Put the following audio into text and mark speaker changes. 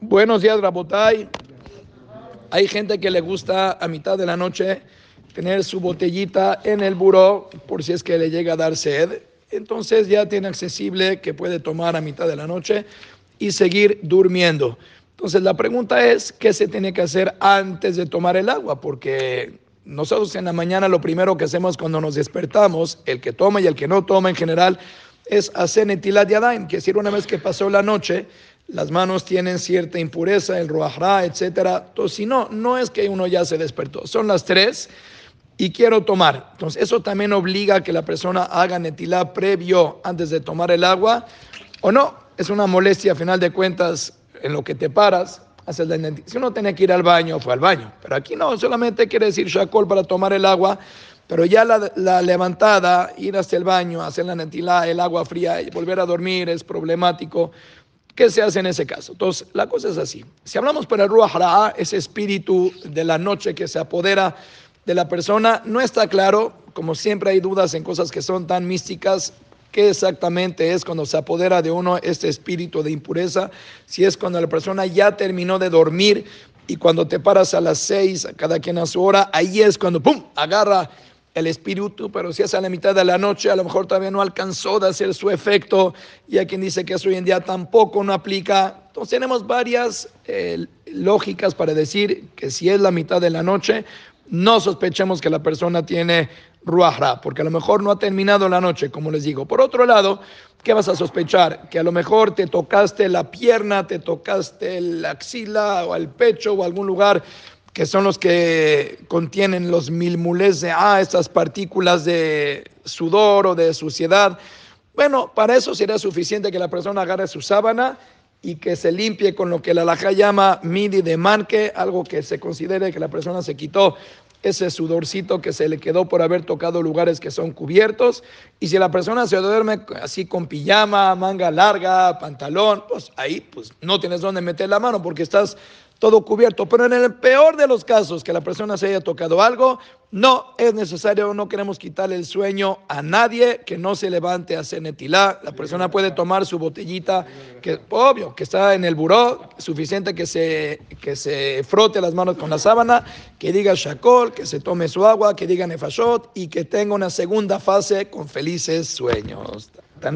Speaker 1: Buenos días, Rabotay. Hay gente que le gusta a mitad de la noche tener su botellita en el buró por si es que le llega a dar sed. Entonces ya tiene accesible que puede tomar a mitad de la noche y seguir durmiendo. Entonces la pregunta es, ¿qué se tiene que hacer antes de tomar el agua? Porque nosotros en la mañana lo primero que hacemos cuando nos despertamos, el que toma y el que no toma en general, es hacer netilat yadayim, que decir una vez que pasó la noche, las manos tienen cierta impureza, el ruajra, etcétera. Entonces, si no, no es que uno ya se despertó, son las tres y quiero tomar. Entonces, eso también obliga a que la persona haga netilá previo antes de tomar el agua, o no, es una molestia a final de cuentas en lo que te paras. La si uno tiene que ir al baño, fue al baño. Pero aquí no, solamente quiere decir shakol para tomar el agua. Pero ya la, levantada, ir hasta el baño, hacer la netilá, el agua fría volver a dormir es problemático. ¿Qué se hace en ese caso? Entonces, la cosa es así. Si hablamos para el Ruach ese espíritu de la noche que se apodera de la persona, no está claro, como siempre hay dudas en cosas que son tan místicas, qué exactamente es cuando se apodera de uno este espíritu de impureza, si es cuando la persona ya terminó de dormir y cuando te paras a las seis, cada quien a su hora, ahí es cuando, ¡pum!, agarra el espíritu, pero si es a la mitad de la noche, a lo mejor todavía no alcanzó de hacer su efecto, y hay quien dice que eso hoy en día tampoco no aplica. Entonces tenemos varias eh, lógicas para decir que si es la mitad de la noche, no sospechemos que la persona tiene ruajra, porque a lo mejor no ha terminado la noche, como les digo. Por otro lado, ¿qué vas a sospechar? Que a lo mejor te tocaste la pierna, te tocaste la axila o el pecho o algún lugar que son los que contienen los milmules de ah, estas partículas de sudor o de suciedad. Bueno, para eso sería suficiente que la persona agarre su sábana y que se limpie con lo que la alajá llama midi de manque, algo que se considere que la persona se quitó ese sudorcito que se le quedó por haber tocado lugares que son cubiertos. Y si la persona se duerme así con pijama, manga larga, pantalón, pues ahí pues no tienes dónde meter la mano porque estás todo cubierto. Pero en el peor de los casos, que la persona se haya tocado algo, no es necesario, no queremos quitarle el sueño a nadie que no se levante a hacer netilá. La persona puede tomar su botellita, que obvio, que está en el buró, suficiente que se, que se frote las manos con la sábana, que diga shakol, que se tome su agua, que diga nefashot y que tenga una segunda fase con felices sueños.